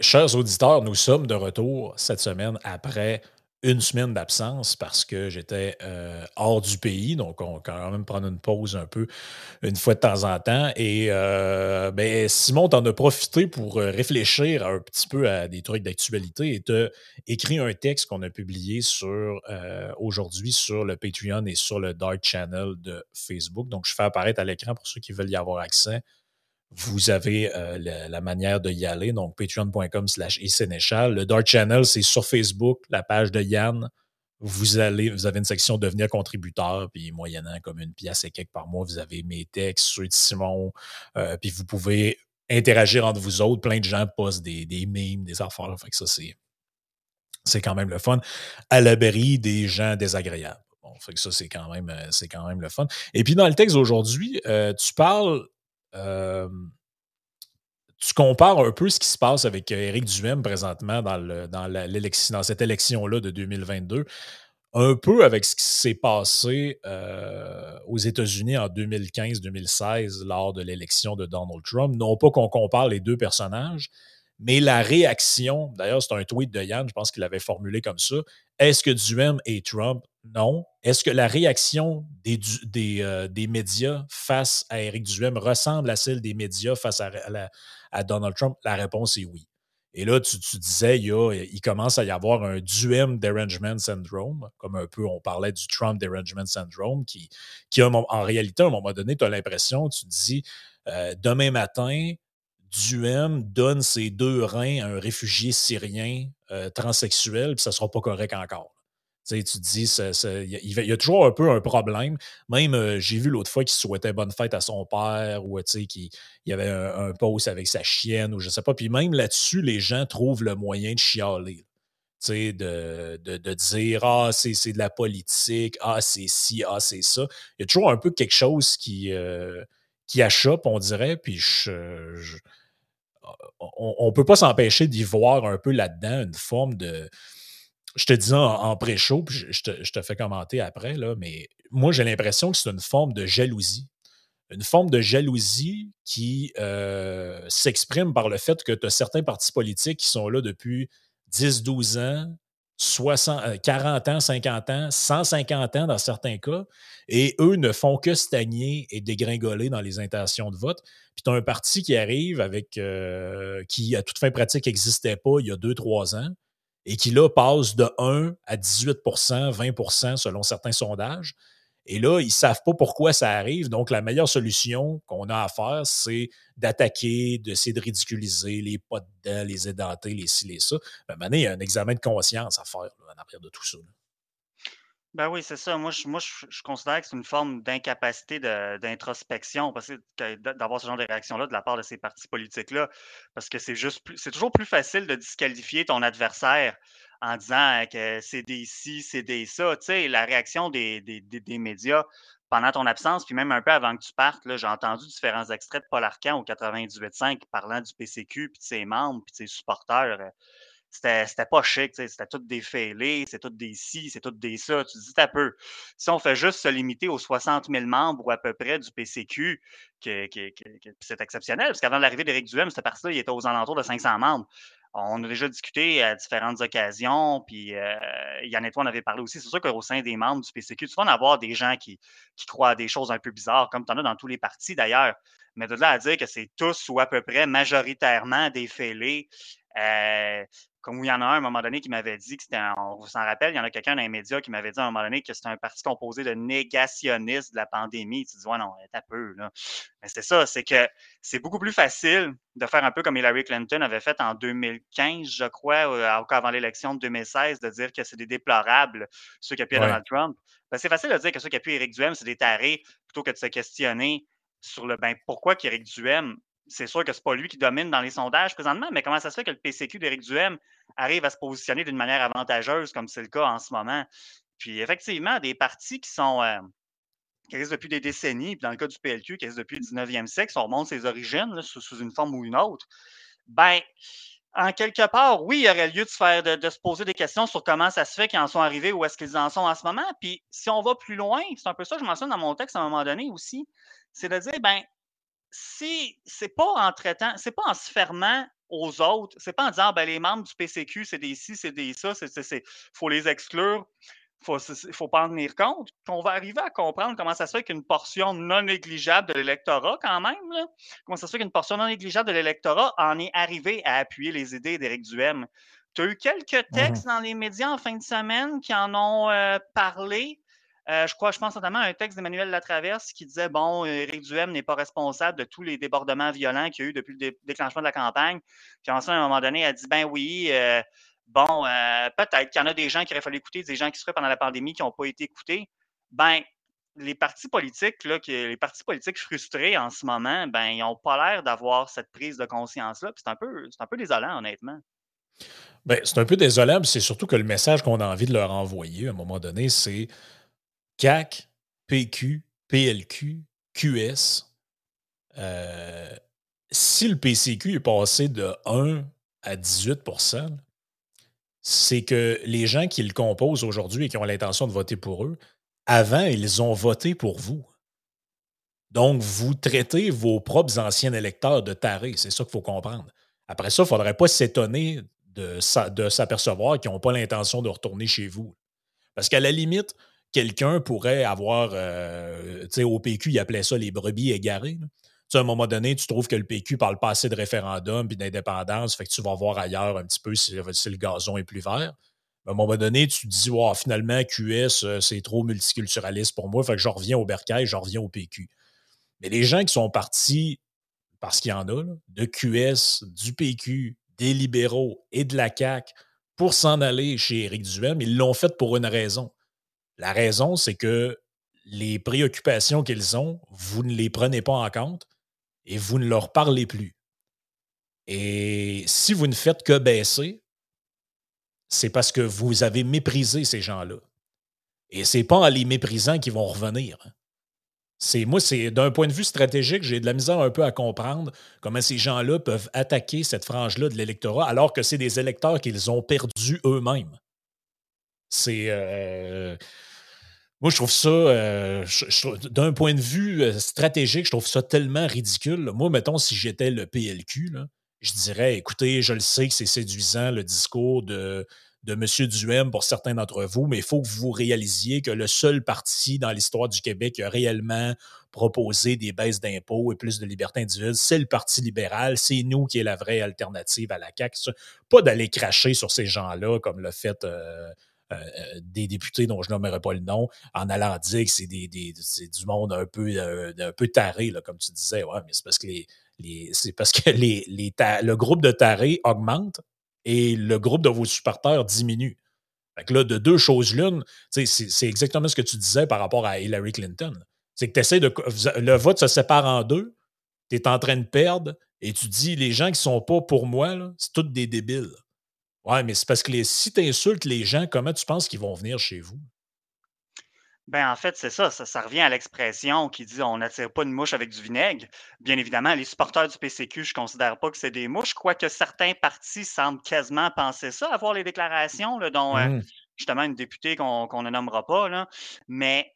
chers auditeurs, nous sommes de retour cette semaine après une semaine d'absence parce que j'étais euh, hors du pays. Donc, on va quand même prendre une pause un peu une fois de temps en temps. Et euh, ben, Simon, t'en as profité pour euh, réfléchir un petit peu à des trucs d'actualité et t'as écrit un texte qu'on a publié sur aujourd'hui sur le Patreon et sur le Dark Channel de Facebook. Donc, je fais apparaître à l'écran pour ceux qui veulent y avoir accès vous avez euh, la, manière de y aller. Donc, patreon.com slash Sénéchal. Le Dark Channel, c'est sur Facebook, la page de Yann. Vous allez, vous avez une section devenir contributeur, puis moyennant comme une pièce et quelques par mois, vous avez mes textes, ceux de Simon, euh, puis vous pouvez interagir entre vous autres. Plein de gens postent des, des memes, des affaires. Fait que ça, c'est, c'est quand même le fun. À l'abri des gens désagréables. Bon, fait que ça, c'est quand même, euh, c'est quand même le fun. Et puis, dans le texte d'aujourd'hui, tu parles tu compares un peu ce qui se passe avec Éric Duhem présentement dans, cette élection-là de 2022, un peu avec ce qui s'est passé aux États-Unis en 2015-2016 lors de l'élection de Donald Trump. Non pas qu'on compare les deux personnages, mais la réaction, d'ailleurs, c'est un tweet de Yann, je pense qu'il l'avait formulé comme ça. Est-ce que Duhem et Trump? Non. Est-ce que la réaction euh, des, médias face à Eric Duhem ressemble à celle des médias face à, Donald Trump? La réponse est oui. Et là, tu, disais, il, commence à y avoir un Duhem derangement syndrome, comme un peu on parlait du Trump derangement syndrome, qui, en réalité, à un moment donné, tu as l'impression, tu dis, euh, demain matin, Duhem donne ses deux reins à un réfugié syrien euh, transsexuel, puis ça ne sera pas correct encore. Tu dis, il y, a toujours un peu un problème. Même, euh, j'ai vu l'autre fois qu'il souhaitait bonne fête à son père ou qu'il y avait un, post avec sa chienne ou je sais pas. Puis même là-dessus, les gens trouvent le moyen de chialer. De, de, dire Ah, c'est de la politique, ah, c'est ci, ah, c'est ça. Il y a toujours un peu quelque chose qui, euh, qui on dirait. Puis on ne peut pas s'empêcher d'y voir un peu là-dedans une forme de. Je te dis en, pré-show, puis je, te, fais commenter après, là, mais moi, j'ai l'impression que c'est une forme de jalousie. Une forme de jalousie qui euh, s'exprime par le fait que tu as certains partis politiques qui sont là depuis 10, 12 ans, 60, 40 euh, ans, 50 ans, 150 ans dans certains cas, et eux ne font que stagner et dégringoler dans les intentions de vote. Puis tu as un parti qui arrive avec euh, qui, à toute fin pratique, n'existait pas il y a 2-3 ans, et qui là passe de 1 à 18% 20% selon certains sondages. Et là, ils ne savent pas pourquoi ça arrive. Donc, la meilleure solution qu'on a à faire, c'est d'attaquer, d'essayer de ridiculiser les pas dedans, les édentés, les ci, les ça. Maintenant, il y a un examen de conscience à faire en arrière de tout ça. Ben oui, c'est ça. Moi, je, moi, je, considère que c'est une forme d'incapacité d'introspection parce que d'avoir ce genre de réaction-là de la part de ces partis politiques-là. Parce que c'est juste c'est toujours plus facile de disqualifier ton adversaire en disant que c'est des ci, c'est des ça. Tu sais, la réaction des, des, médias pendant ton absence, puis même un peu avant que tu partes, j'ai entendu différents extraits de Paul Arcan au 98.5 parlant du PCQ, puis de ses membres, puis de ses supporters. Euh, c'était pas chic, c'était tout des fêlés, c'est tout des ci, c'est tout des ça. Tu dis, un peu. Si on fait juste se limiter aux 60 000 membres ou à peu près du PCQ, c'est exceptionnel, parce qu'avant l'arrivée d'Éric Duhem, cette partie-là, il était aux alentours de 500 membres. On a déjà discuté à différentes occasions, puis euh, Yann et toi, on avait parlé aussi. C'est sûr qu'au sein des membres du PCQ, tu vas en avoir des gens qui, qui croient à des choses un peu bizarres, comme tu en as dans tous les partis d'ailleurs. Mais de là à dire que c'est tous ou à peu près majoritairement des euh, comme il y en a un à un moment donné qui m'avait dit que c'était, on s'en rappelle, il y en a quelqu'un dans les médias qui m'avait dit à un moment donné que c'était un parti composé de négationnistes de la pandémie. Tu dis, ouais, non, t'as peu, là. Mais c'est ça, c'est que c'est beaucoup plus facile de faire un peu comme Hillary Clinton avait fait en 2015, je crois, euh, avant l'élection de 2016, de dire que c'est des déplorables, ceux qui appuient Donald Trump. Ben, c'est facile de dire que ceux qui appuient Eric Duhem, c'est des tarés, plutôt que de se questionner sur le ben, pourquoi qu'Éric Duhem c'est sûr que ce n'est pas lui qui domine dans les sondages présentement, mais comment ça se fait que le PCQ d'Éric Duhem arrive à se positionner d'une manière avantageuse, comme c'est le cas en ce moment? Puis effectivement, des partis qui sont euh, qui existent depuis des décennies, puis dans le cas du PLQ, qui existent depuis le 19e siècle, si on remonte ses origines sous, une forme ou une autre, ben, en quelque part, oui, il y aurait lieu de se, poser des questions sur comment ça se fait qu'ils en sont arrivés, où est-ce qu'ils en sont en ce moment. Puis si on va plus loin, c'est un peu ça que je mentionne dans mon texte à un moment donné aussi, c'est de dire, ben, si c'est pas en traitant, c'est pas en se fermant aux autres, c'est pas en disant ben, les membres du PCQ, c'est des ci, c'est des ça, il faut les exclure, il ne faut pas en tenir compte, qu'on va arriver à comprendre comment ça se fait qu'une portion non négligeable de l'électorat, quand même, comment ça se fait qu'une portion non négligeable de l'électorat en est arrivée à appuyer les idées d'Éric Duhem. Tu as eu quelques mmh textes dans les médias en fin de semaine qui en ont euh, parlé. Euh, je crois, je pense notamment à un texte d'Emmanuel Latraverse qui disait bon, Éric Duhem n'est pas responsable de tous les débordements violents qu'il y a eu depuis le déclenchement de la campagne. Puis ensuite, à un moment donné, elle dit ben oui, euh, bon, euh, peut-être qu'il y en a des gens qui auraient fallu écouter, des gens qui seraient pendant la pandémie qui n'ont pas été écoutés. Ben, les partis politiques, là, les partis politiques frustrés en ce moment, ben, ils n'ont pas l'air d'avoir cette prise de conscience-là. C'est un, peu, un peu désolant, honnêtement. Ben, c'est un peu désolant, c'est surtout que le message qu'on a envie de leur envoyer à un moment donné, c'est CAC, PQ, PLQ, QS. Euh, si le PCQ est passé de 1 à 18% c'est que les gens qui le composent aujourd'hui et qui ont l'intention de voter pour eux, avant, ils ont voté pour vous. Donc, vous traitez vos propres anciens électeurs de tarés. C'est ça qu'il faut comprendre. Après ça, il ne faudrait pas s'étonner de, s'apercevoir qu'ils n'ont pas l'intention de retourner chez vous. Parce qu'à la limite, quelqu'un pourrait avoir, euh, tu sais, au PQ, il appelait ça les brebis égarées. Tu à un moment donné, tu trouves que le PQ parle pas assez de référendum et d'indépendance, fait que tu vas voir ailleurs un petit peu si, le gazon est plus vert. À un moment donné, tu te dis, finalement, QS, euh, c'est trop multiculturaliste pour moi, fait que je reviens au bercail, je reviens au PQ. Mais les gens qui sont partis, parce qu'il y en a, de QS, du PQ, des libéraux et de la CAQ pour s'en aller chez Éric Duhem, ils l'ont fait pour une raison. La raison, c'est que les préoccupations qu'ils ont, vous ne les prenez pas en compte et vous ne leur parlez plus. Et si vous ne faites que baisser, c'est parce que vous avez méprisé ces gens-là. Et c'est pas en les méprisant qu'ils vont revenir. C'est moi, c'est d'un point de vue stratégique, j'ai de la misère un peu à comprendre comment ces gens-là peuvent attaquer cette frange-là de l'électorat alors que c'est des électeurs qu'ils ont perdus eux-mêmes. C'est euh, moi, je trouve ça, euh, d'un point de vue euh, stratégique, je trouve ça tellement ridicule. Moi, mettons, si j'étais le PLQ, je dirais, écoutez, je le sais que c'est séduisant le discours de, de M. Duhem pour certains d'entre vous, mais il faut que vous réalisiez que le seul parti dans l'histoire du Québec qui a réellement proposé des baisses d'impôts et plus de liberté individuelle, c'est le Parti libéral. C'est nous qui est la vraie alternative à la CAQ. Pas d'aller cracher sur ces gens-là comme l'a fait euh, des députés dont je nommerai pas le nom, en allant dire que c'est des, du monde un peu, euh, un peu taré, là, comme tu disais. Ouais, mais c'est parce que les, c'est parce que les le groupe de tarés augmente et le groupe de vos supporters diminue. Fait que là, de deux choses l'une, c'est exactement ce que tu disais par rapport à Hillary Clinton. C'est que tu essaies de. Le vote se sépare en deux, tu es en train de perdre, et tu dis les gens qui sont pas pour moi, c'est tous des débiles. Ouais, mais c'est parce que si tu insultes les gens, comment tu penses qu'ils vont venir chez vous? Ben, en fait, c'est ça, ça, revient à l'expression qui dit on n'attire pas une mouche avec du vinaigre. Bien évidemment, les supporters du PCQ, je ne considère pas que c'est des mouches, quoique certains partis semblent quasiment penser ça, avoir les déclarations, dont euh, mmh. justement une députée qu'on ne nommera pas. Là. Mais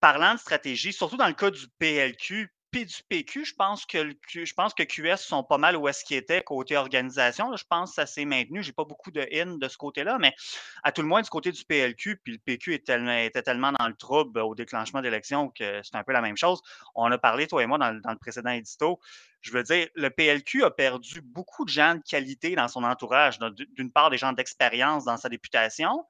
parlant de stratégie, surtout dans le cas du PLQ, puis du PQ, je pense que je pense que QS sont pas mal où est-ce qu'ils étaient côté organisation. je pense que ça s'est maintenu. J'ai pas beaucoup de in de ce côté-là, mais à tout le moins du côté du PLQ, puis le PQ était tellement dans le trouble au déclenchement d'élection que c'est un peu la même chose. On a parlé, toi et moi, dans, le précédent édito. Je veux dire, le PLQ a perdu beaucoup de gens de qualité dans son entourage. D'une part, des gens d'expérience dans sa députation,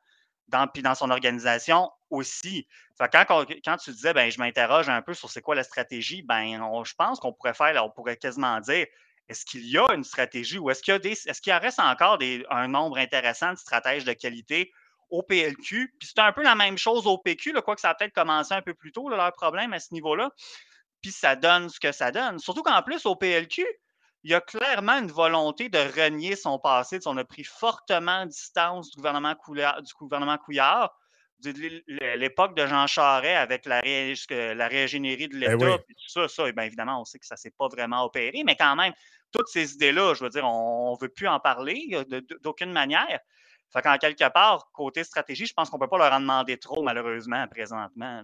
dans, puis dans son organisation aussi. quand, quand, tu disais, ben, je m'interroge un peu sur c'est quoi la stratégie, ben, je pense qu'on pourrait faire, on pourrait quasiment dire, est-ce qu'il y a une stratégie ou est-ce qu'il y a est-ce qu'il reste encore des, un nombre intéressant de stratèges de qualité au PLQ? Puis c'est un peu la même chose au PQ, quoi que ça a peut-être commencé un peu plus tôt, leur problème à ce niveau-là. Puis ça donne ce que ça donne. Surtout qu'en plus, au PLQ, il y a clairement une volonté de renier son passé. On a pris fortement distance du gouvernement, du gouvernement Couillard, l'époque de Jean Charest avec la, la régénérie de ben l'État, ça, ça bien évidemment, on sait que ça ne s'est pas vraiment opéré, mais quand même, toutes ces idées-là, je veux dire, on ne veut plus en parler d'aucune manière. Fait qu'en quelque part, côté stratégie, je pense qu'on ne peut pas leur en demander trop, malheureusement, présentement.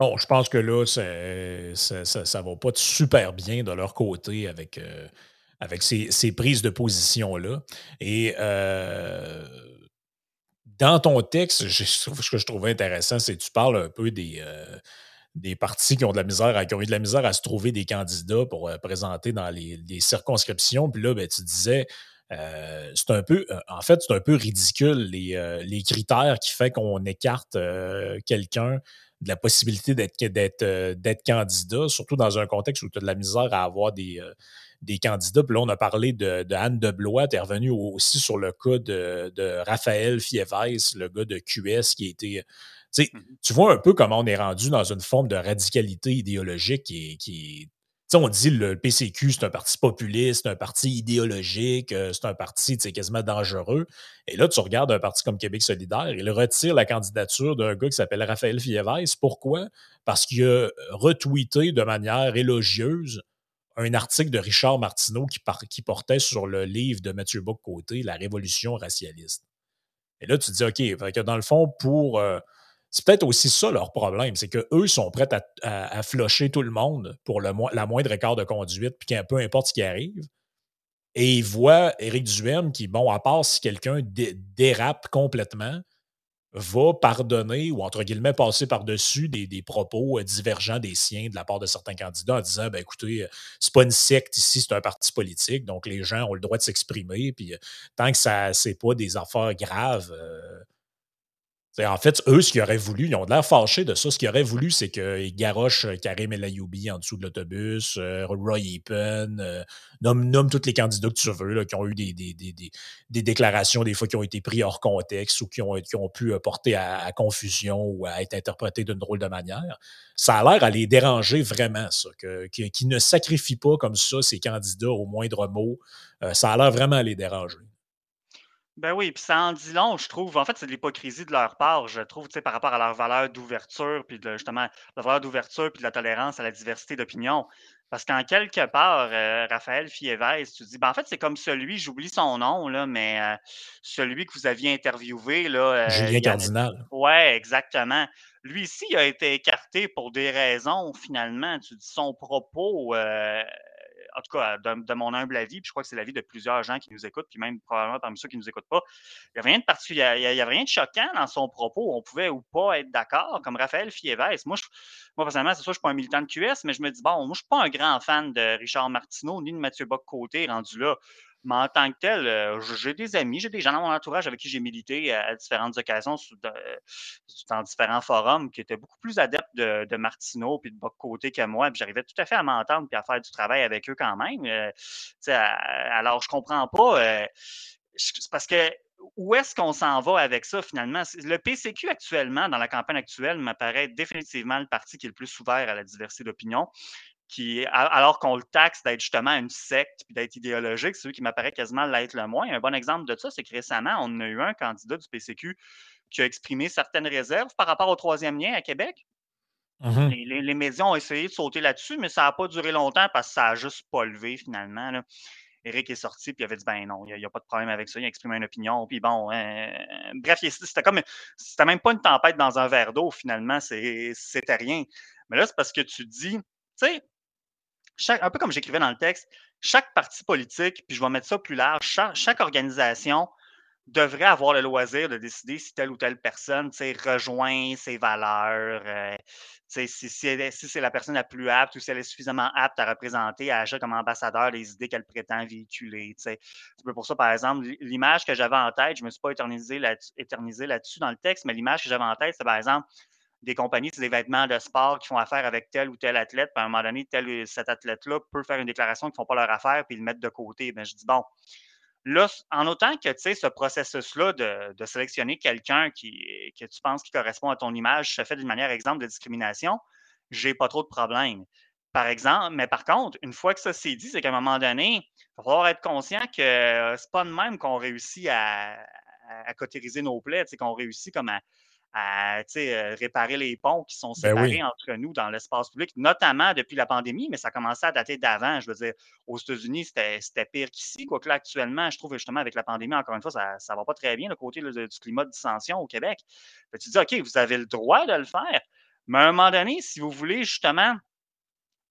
Bon, je pense que là, ça ne va pas super bien de leur côté avec, euh, avec ces, prises de position-là. Et euh, dans ton texte, ce que je trouvais intéressant, c'est que tu parles un peu des, euh, des partis qui ont de la misère, à, qui ont eu de la misère à se trouver des candidats pour présenter dans les, les, circonscriptions. Puis là, ben, tu disais, c'est un peu, en fait, c'est un peu ridicule les, les critères qui font qu'on écarte quelqu'un de la possibilité d'être euh, d'être candidat, surtout dans un contexte où tu as de la misère à avoir des, euh, des candidats. Puis là, on a parlé de, de Anne de Blois. Tu es revenu aussi sur le cas de, de Raphaël Fievès, le gars de QS qui a été. Mm-hmm. Tu vois un peu comment on est rendu dans une forme de radicalité idéologique qui, qui on dit le PCQ, c'est un parti populiste, un parti idéologique, euh, c'est un parti quasiment dangereux. Et là, tu regardes un parti comme Québec solidaire, il retire la candidature d'un gars qui s'appelle Raphaël Fievès. Pourquoi? Parce qu'il a retweeté de manière élogieuse un article de Richard Martineau qui, qui portait sur le livre de Mathieu Bock-Côté, La Révolution racialiste. Et là, tu te dis, OK, que dans le fond, pour... Euh, c'est peut-être aussi ça leur problème, c'est qu'eux sont prêts à, à, flusher tout le monde pour le, la moindre écart de conduite, puis peu importe ce qui arrive. Et ils voient Éric Duhem qui, bon, à part si quelqu'un dérape complètement, va pardonner ou entre guillemets passer par-dessus des, propos euh, divergents des siens de la part de certains candidats en disant ben écoutez, euh, c'est pas une secte ici, c'est un parti politique, donc les gens ont le droit de s'exprimer, puis euh, tant que ça c'est pas des affaires graves, en fait, eux, ce qu'ils auraient voulu, ils ont l'air fâchés de ça. Ce qu'ils auraient voulu, c'est qu'ils garochent euh, Karim El Ayoubi en dessous de l'autobus, euh, Roy Epen, euh, nomme, tous les candidats que tu veux, qui ont eu des, déclarations, des fois, qui ont été pris hors contexte ou qui ont, ont pu porter à, confusion ou à être interprétés d'une drôle de manière. Ça a l'air à les déranger vraiment, ça, qu'ils ne sacrifient pas comme ça ces candidats au moindre mot. ça a l'air vraiment à les déranger. Ben oui, puis ça en dit long, je trouve. En fait, c'est de l'hypocrisie de leur part, je trouve, tu sais, par rapport à leur valeur d'ouverture, puis de, justement, la valeur d'ouverture, puis de la tolérance à la diversité d'opinion. Parce qu'en quelque part, euh, Raphaël Fievez, tu dis, ben en fait, c'est comme celui, j'oublie son nom, là, mais euh, celui que vous aviez interviewé, là. Euh, Julien Cardinal. Ouais, exactement. Lui ici, il a été écarté pour des raisons, finalement. Tu dis son propos en tout cas, de, mon humble avis, puis je crois que c'est l'avis de plusieurs gens qui nous écoutent, puis même probablement parmi ceux qui ne nous écoutent pas, il n'y a rien de particulier, il y, a, rien de choquant dans son propos. On pouvait ou pas être d'accord, comme Raphaël Fievès. Moi, moi personnellement, c'est sûr, je ne suis pas un militant de QS, mais je me dis, bon, moi, je ne suis pas un grand fan de Richard Martineau ni de Mathieu Bock-Côté rendu là. Mais en tant que tel, euh, j'ai des amis, j'ai des gens dans mon entourage avec qui j'ai milité à, différentes occasions dans différents forums qui étaient beaucoup plus adeptes de, de Martineau puis de Boc Côté que moi. J'arrivais tout à fait à m'entendre puis à faire du travail avec eux quand même. Euh, alors, je comprends pas. Euh, parce que où est-ce qu'on s'en va avec ça finalement? Le PCQ actuellement, dans la campagne actuelle, m'apparaît définitivement le parti qui est le plus ouvert à la diversité d'opinion alors qu'on le taxe d'être justement une secte puis d'être idéologique, c'est celui qui m'apparaît quasiment l'être le moins. Un bon exemple de ça, c'est que récemment, on a eu un candidat du PCQ qui a exprimé certaines réserves par rapport au troisième lien à Québec. Mmh les, médias ont essayé de sauter là-dessus, mais ça n'a pas duré longtemps parce que ça n'a juste pas levé finalement. Là. Eric est sorti puis il avait dit ben non, il n'y a, pas de problème avec ça, il a exprimé une opinion. Puis bon, hein, bref, c'était comme c'était même pas une tempête dans un verre d'eau finalement, c'était rien. Mais là, c'est parce que tu dis, tu sais, un peu comme j'écrivais dans le texte, chaque parti politique, puis je vais mettre ça plus large, chaque, organisation devrait avoir le loisir de décider si telle ou telle personne rejoint ses valeurs, euh, si, si, c'est la personne la plus apte ou si elle est suffisamment apte à représenter, à agir comme ambassadeur les idées qu'elle prétend véhiculer. C'est pour ça, par exemple, l'image que j'avais en tête, je ne me suis pas éternisé là-dessus dans le texte, mais l'image que j'avais en tête, c'est par exemple des compagnies, c'est des vêtements de sport qui font affaire avec tel ou tel athlète. Puis à un moment donné, tel, cet athlète-là peut faire une déclaration qu'ils ne font pas leur affaire puis le mettre de côté. Ben, je dis, bon, là, en autant que ce processus-là de, sélectionner quelqu'un que tu penses qui correspond à ton image se fait d'une manière exemple de discrimination, j'ai pas trop de problème. Par exemple, mais par contre, une fois que ça s'est dit, c'est qu'à un moment donné, il va falloir être conscient que c'est pas de même qu'on réussit à, à, cotériser nos plaies, qu'on réussit comme à, à euh, réparer les ponts qui sont ben séparés entre nous dans l'espace public, notamment depuis la pandémie, mais ça commençait à dater d'avant. Je veux dire, aux États-Unis, c'était pire qu'ici. Quoique là, actuellement, je trouve justement avec la pandémie, encore une fois, ça ne va pas très bien, le côté du climat de dissension au Québec. tu dis, OK, vous avez le droit de le faire, Mais à un moment donné, si vous voulez justement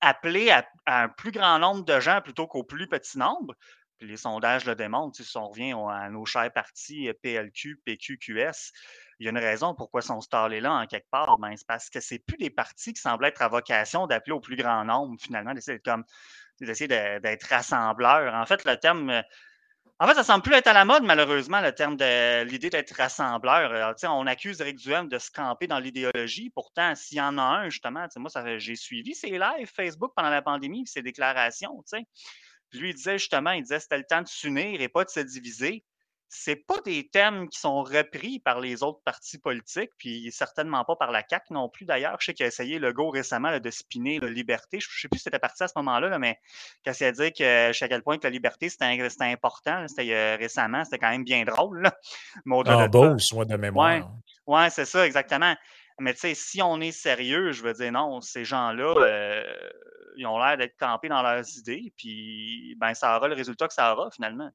appeler à, un plus grand nombre de gens plutôt qu'au plus petit nombre, puis les sondages le démontrent, si on revient à nos chers partis PLQ, PQ, QS, il y a une raison pourquoi ils sont stallés là en quelque part. Ben, c'est parce que c'est plus des partis qui semblent être à vocation d'appeler au plus grand nombre, finalement, d'essayer comme d'essayer d'être. En fait, le terme en fait, ça semble plus être à la mode, malheureusement, le terme de l'idée d'être rassembleur. on accuse Eric Duhem de se camper dans l'idéologie. Pourtant, s'il y en a un, justement, moi, j'ai suivi ses lives Facebook pendant la pandémie, ses déclarations. Puis lui, il disait justement, il disait c'était le temps de s'unir et pas de se diviser c'est pas des thèmes qui sont repris par les autres partis politiques, puis certainement pas par la CAQ non plus d'ailleurs. Je sais qu'il a essayé le go récemment de spinner la liberté. Je ne sais plus si c'était parti à ce moment-là, mais quand il a dit que je sais à quel point que la liberté c'était important, c'était euh, récemment, c'était quand même bien drôle. Là. En beau, soit de mémoire. Oui, ouais, c'est ça, exactement. Mais tu sais, si on est sérieux, je veux dire, non, ces gens-là, euh, ils ont l'air d'être campés dans leurs idées, puis ben, ça aura le résultat que ça aura finalement.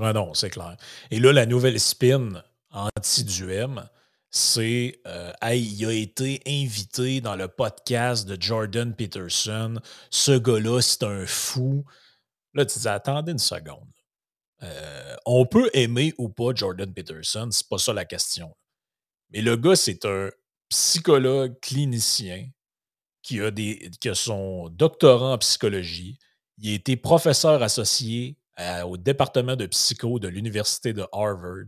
Ah non, c'est clair. Et là, la nouvelle spin anti-duem, c'est euh, il a été invité dans le podcast de Jordan Peterson. Ce gars-là, c'est un fou. Là, tu dis, attendez une seconde. Euh, on peut aimer ou pas Jordan Peterson, c'est pas ça la question. Mais le gars, c'est un psychologue clinicien qui a, des, qui son doctorat en psychologie. Il a été professeur associé au département de psycho de l'Université de Harvard.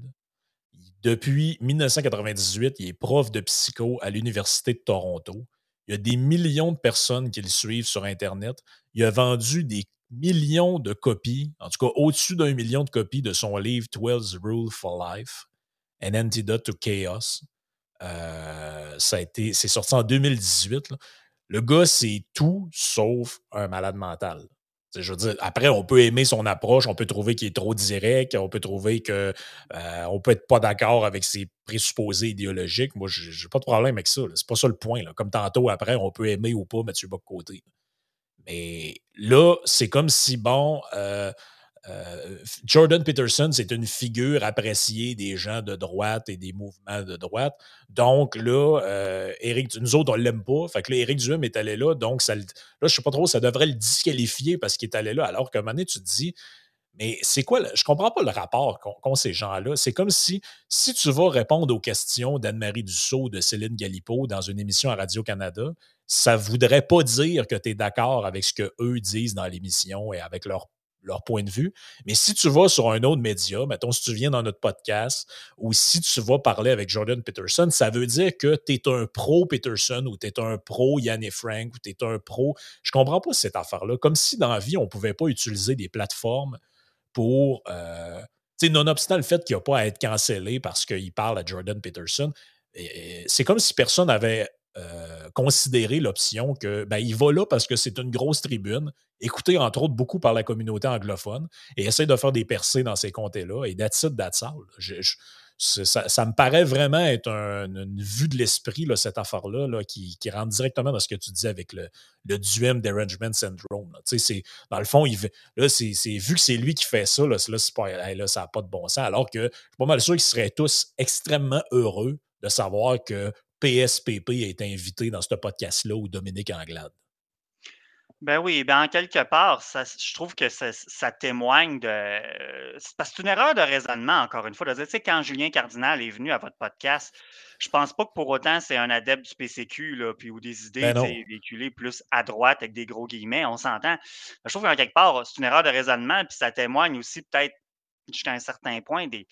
Depuis 1998, il est prof de psycho à l'Université de Toronto. Il y a des millions de personnes qui le suivent sur Internet. Il a vendu des millions de copies, en tout cas au-dessus d'un million de copies de son livre 12 Rules for Life, An Antidote to Chaos. Euh, ça a été, c'est sorti en 2018. Le gars, c'est tout sauf un malade mental. Je après, on peut aimer son approche, on peut trouver qu'il est trop direct, on peut trouver qu'on euh, on peut être pas d'accord avec ses présupposés idéologiques. Moi, j'ai pas de problème avec ça. C'est pas ça le point. Comme tantôt, après, on peut aimer ou pas Mathieu Bock-Côté. Mais là, c'est comme si, bon, euh, euh, Jordan Peterson, c'est une figure appréciée des gens de droite et des mouvements de droite. Donc là, euh, Eric, nous autres, on l'aime pas. Fait que là, Éric Duhem est allé là. Donc, ça, là, je sais pas trop, ça devrait le disqualifier parce qu'il est allé là. Alors qu'à un moment donné, tu te dis, mais c'est quoi, je comprends pas le rapport qu'ont ces gens-là. C'est comme si, si tu vas répondre aux questions d'Anne-Marie Dussault, de Céline Galipo dans une émission à Radio-Canada, ça voudrait pas dire que tu es d'accord avec ce qu'eux disent dans l'émission et avec leur leur point de vue. Mais si tu vas sur un autre média, mettons, si tu viens dans notre podcast ou si tu vas parler avec Jordan Peterson, ça veut dire que tu es un pro Peterson ou tu es un pro Yann Frank ou tu es un pro. Je comprends pas cette affaire-là. Comme si dans la vie, on ne pouvait pas utiliser des plateformes pour. Euh, nonobstant le fait qu'il n'y a pas à être cancellé parce qu'il parle à Jordan Peterson, c'est comme si personne avait euh, considérer l'option que ben, il va là parce que c'est une grosse tribune, écoutée entre autres beaucoup par la communauté anglophone, et essaie de faire des percées dans ces comtés-là. Et that's it, all. ça, me paraît vraiment être une vue de l'esprit, cette affaire-là, là, qui, rentre directement dans ce que tu disais avec le, le Duem Derangement Syndrome. Dans le fond, il, là, c'est, vu que c'est lui qui fait ça, là, pas, là ça n'a pas de bon sens. Alors que je suis pas mal sûr qu'ils seraient tous extrêmement heureux de savoir que PSPP a été invité dans ce podcast-là ou Dominique Anglade. Ben oui, ben en quelque part, je trouve que ça, témoigne de. Parce que c'est une erreur de raisonnement, encore une fois, de dire, tu sais, quand Julien Cardinal est venu à votre podcast, je pense pas que pour autant c'est un adepte du PCQ, là, puis ou des idées ben véhiculées plus à droite avec des gros guillemets, on s'entend. Je trouve qu'en quelque part, c'est une erreur de raisonnement, puis ça témoigne aussi peut-être jusqu'à un certain point des,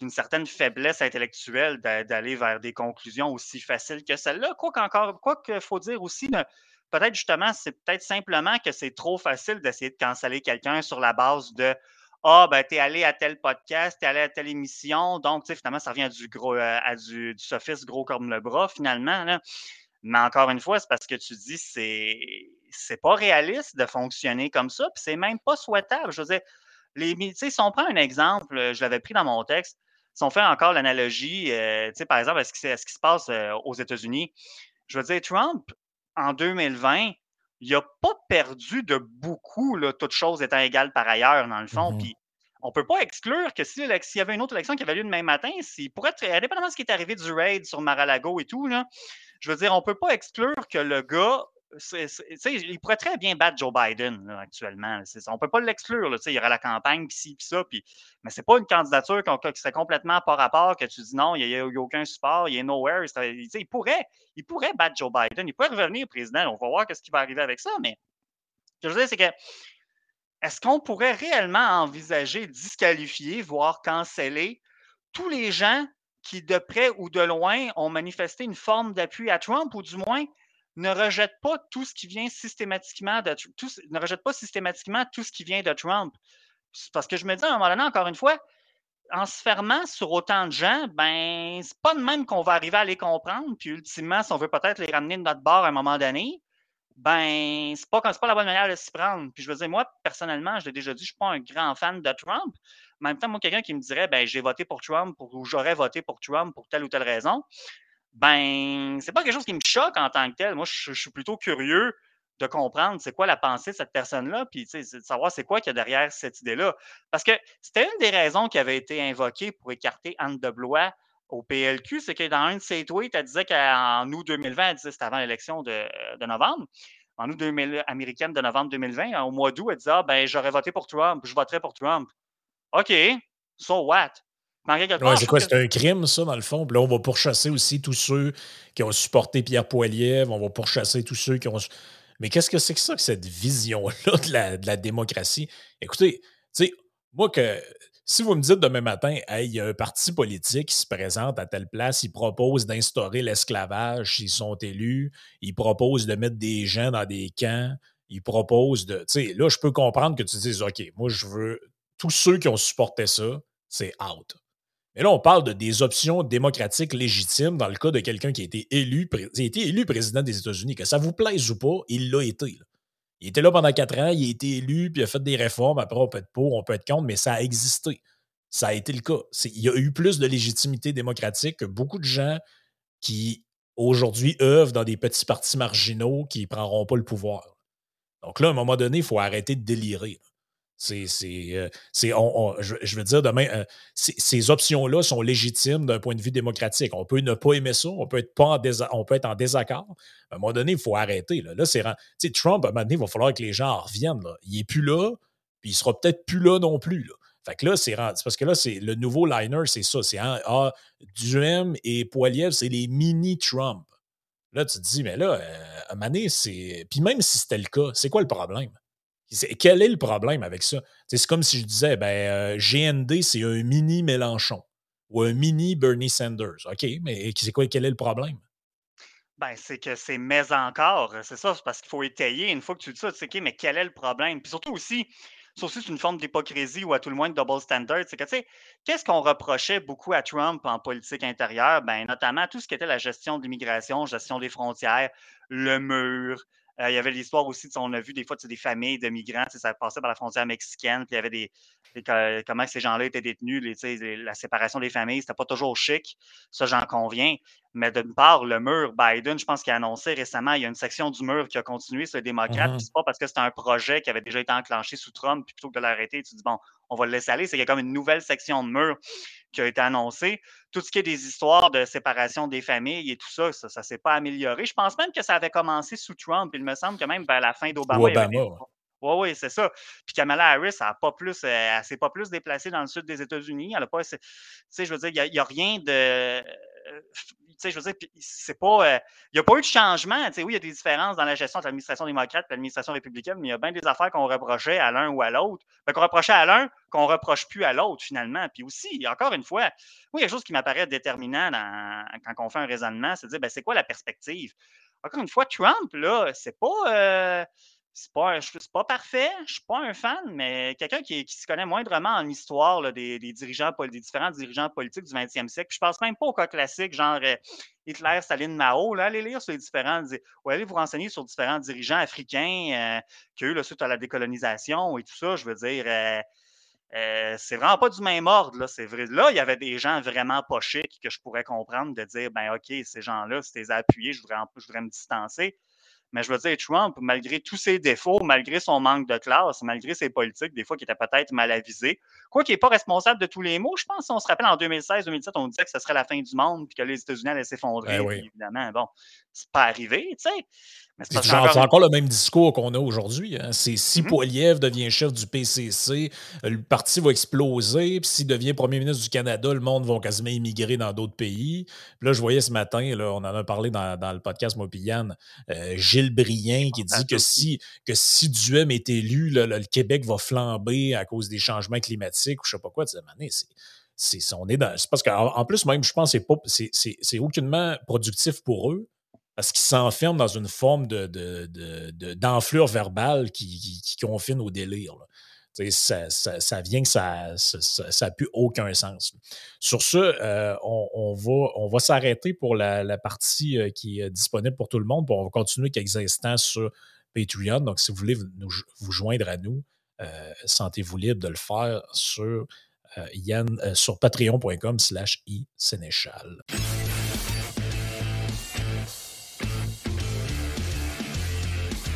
d'une certaine faiblesse intellectuelle d'aller vers des conclusions aussi faciles que celle-là. Quoi qu'encore, quoi qu'il faut dire aussi, peut-être justement, c'est peut-être simplement que c'est trop facile d'essayer de canceller quelqu'un sur la base de Ah, ben, t'es allé à tel podcast, t'es allé à telle émission, donc, tu sais, finalement, ça revient à du gros, euh, à du, du, gros comme le bras, finalement. Mais encore une fois, c'est parce que tu dis c'est c'est pas réaliste de fonctionner comme ça, puis c'est même pas souhaitable. Je veux dire, les, si on prend un exemple, je l'avais pris dans mon texte, si on fait encore l'analogie, euh, par exemple, à ce, qui, ce qui se passe euh, aux États-Unis, je veux dire, Trump, en 2020, il n'a pas perdu de beaucoup, là, toutes choses étant égales par ailleurs, dans le fond. Mm-hmm. Puis on ne peut pas exclure que s'il y avait une autre élection qui avait lieu le même matin, s'il pourrait être, indépendamment de ce qui est arrivé du raid sur Mar-a-Lago et tout, là, je veux dire, on ne peut pas exclure que le gars il pourrait très bien battre Joe Biden actuellement. on ne peut pas l'exclure. Il y aura la campagne, puis ci, puis ça. Mais ce n'est pas une candidature qui serait complètement par rapport, que tu dis non, il n'y a, aucun support, il est nowhere. Il, pourrait, il pourrait battre Joe Biden. Il pourrait revenir président. On va voir ce qui va arriver avec ça. Mais ce que je veux dire, c'est que est-ce qu'on pourrait réellement envisager disqualifier, voire canceller tous les gens qui, de près ou de loin, ont manifesté une forme d'appui à Trump, ou du moins ne rejette pas tout ce qui vient systématiquement de tout, ce qui vient de Trump. Parce que je me dis à un moment donné, encore une fois, en se fermant sur autant de gens, ben c'est pas de même qu'on va arriver à les comprendre. Puis ultimement, si on veut peut-être les ramener de notre bord à un moment donné, ben c'est pas, pas la bonne manière de s'y prendre. Puis je veux dire, moi, personnellement, je l'ai déjà dit, je suis pas un grand fan de Trump. En même temps, moi, quelqu'un qui me dirait ben j'ai voté pour Trump ou j'aurais voté pour Trump pour telle ou telle raison, ben, c'est pas quelque chose qui me choque en tant que tel. Moi, je, suis plutôt curieux de comprendre c'est quoi la pensée de cette personne-là, puis de savoir c'est quoi qu'il y a derrière cette idée-là. Parce que c'était une des raisons qui avait été invoquée pour écarter Anne de Blois au PLQ, c'est que dans un de ses tweets, elle disait qu'en août 2020, elle disait c'était avant l'élection de, novembre, en août 2000, américaine de novembre 2020, au mois d'août, elle disait ah, ben j'aurais voté pour Trump, je voterai pour Trump. OK, so what? C'est quoi? C'est un crime, ça, dans le fond? Puis là, on va pourchasser aussi tous ceux qui ont supporté Pierre Poilievre. On va pourchasser tous ceux qui ont. Mais qu'est-ce que c'est que ça, que cette vision-là de la, démocratie? Écoutez, tu sais, moi, que si vous me dites demain matin, hey, il y a un parti politique qui se présente à telle place, il propose d'instaurer l'esclavage s'ils sont élus, il propose de mettre des gens dans des camps, il propose de. Tu sais, là, je peux comprendre que tu dises, OK, moi, je veux. Tous ceux qui ont supporté ça, c'est out. Mais là, on parle de des options démocratiques légitimes dans le cas de quelqu'un qui a été élu, été élu président des États-Unis. Que ça vous plaise ou pas, il l'a été. Il était là pendant quatre ans, il a été élu, puis il a fait des réformes. Après, on peut être pour, on peut être contre, mais ça a existé. Ça a été le cas. Il y a eu plus de légitimité démocratique que beaucoup de gens qui, aujourd'hui, œuvrent dans des petits partis marginaux qui ne prendront pas le pouvoir. Donc là, à un moment donné, il faut arrêter de délirer. C'est, euh, je, veux dire, demain, euh, ces options-là sont légitimes d'un point de vue démocratique. On peut ne pas aimer ça, on peut être, pas en, on peut être en désaccord. À un moment donné, il faut arrêter. Là, là c'est, Trump, à un moment donné, il va falloir que les gens reviennent. Il n'est plus là, puis il sera peut-être plus là non plus. Là. Fait que là, c'est parce que là, c'est le nouveau liner, c'est ça. C'est ah, Duhem et Poiliev, c'est les mini-Trump. Là, tu te dis, mais là, euh, à un moment donné, c'est. Puis même si c'était le cas, c'est quoi le problème? Quel est le problème avec ça? C'est comme si je disais, ben, euh, GND, c'est un mini Mélenchon ou un mini Bernie Sanders. OK, mais c'est quoi, quel est le problème? Ben, c'est que c'est mais encore. C'est ça, c'est parce qu'il faut étayer. Une fois que tu dis ça, tu sais, OK, mais quel est le problème? Puis surtout aussi, c'est aussi une forme d'hypocrisie ou à tout le moins de double standard. C'est que, tu sais, qu'est-ce qu'on reprochait beaucoup à Trump en politique intérieure? Ben, notamment tout ce qui était la gestion de l'immigration, gestion des frontières, le mur, euh, il y avait l'histoire aussi, on a vu des fois des familles de migrants, ça passait par la frontière mexicaine, puis il y avait des, comment ces gens-là étaient détenus, la séparation des familles, c'était pas toujours chic, ça j'en conviens. Mais d'une part, le mur, Biden, je pense qu'il a annoncé récemment, il y a une section du mur qui a continué sur les démocrates, mmh c'est pas parce que c'était un projet qui avait déjà été enclenché sous Trump, puis plutôt que de l'arrêter, tu dis bon, on va le laisser aller, c'est qu'il y a comme une nouvelle section de mur qui a été annoncée. Tout ce qui est des histoires de séparation des familles et tout ça, ça ne s'est pas amélioré. Je pense même que ça avait commencé sous Trump. Il me semble que même vers la fin d'Obama, oui, oui, c'est ça. Puis Kamala Harris, elle pas plus, elle, s'est pas plus déplacée dans le sud des États-Unis. Elle a pas, tu sais, je veux dire, il n'y a, rien de, tu sais, je veux dire, c'est pas, il n'y a pas eu de changement. Tu sais, oui, il y a des différences dans la gestion de l'administration démocrate et l'administration républicaine, mais il y a bien des affaires qu'on reprochait à l'un ou à l'autre. qu'on reprochait à l'un, qu'on reproche plus à l'autre, finalement. Puis aussi, encore une fois, oui, quelque chose qui m'apparaît déterminant quand on fait un raisonnement, c'est de dire, ben, c'est quoi la perspective? Encore une fois, Trump, là, c'est pas c'est pas, pas parfait, je suis pas un fan, mais quelqu'un qui, qui se connaît moindrement en histoire des, dirigeants, des différents dirigeants politiques du 20e siècle. Puis je pense même pas au cas classique, genre euh, Hitler, Staline, Mao. Là, allez lire sur les différents, ou allez vous renseigner sur différents dirigeants africains euh, qui ont eu suite à la décolonisation et tout ça. Je veux dire, euh, c'est vraiment pas du même ordre. Là, c'est vrai. Là, il y avait des gens vraiment pas chics que je pourrais comprendre de dire, ben OK, ces gens-là, si tu les as appuyés, je voudrais, je voudrais me distancer. Mais je veux dire, Trump, malgré tous ses défauts, malgré son manque de classe, malgré ses politiques, des fois qui étaient peut-être mal avisées, quoi qu'il n'est pas responsable de tous les maux, je pense, on se rappelle en 2016-2017, on disait que ce serait la fin du monde puis que les États-Unis allaient s'effondrer. Ben oui. Évidemment, bon, c'est pas arrivé, tu sais. C'est encore... le même discours qu'on a aujourd'hui. Hein. C'est si mm devient chef du PCC, le parti va exploser. Puis s'il devient premier ministre du Canada, le monde va quasiment immigrer dans d'autres pays. Puis là, je voyais ce matin, là, on en a parlé dans, le podcast Mopian, euh, Gilles Brien qui dit que si, que si Duhem est élu, le Québec va flamber à cause des changements climatiques ou je sais pas quoi. C'est on est dans. parce qu'en plus, même, je pense que c'est aucunement productif pour eux parce qu'ils s'enferment dans une forme de, d'enflure verbale qui, confine au délire. Ça, vient que ça n'a plus aucun sens. Sur ce, euh, on, va, on va s'arrêter pour la, partie euh, qui est disponible pour tout le monde. on va continuer quelques instants sur Patreon. Donc, si vous voulez vous joindre à nous, sentez-vous libre de le faire sur, Yann, sur patreon.com slash i Sénéchal.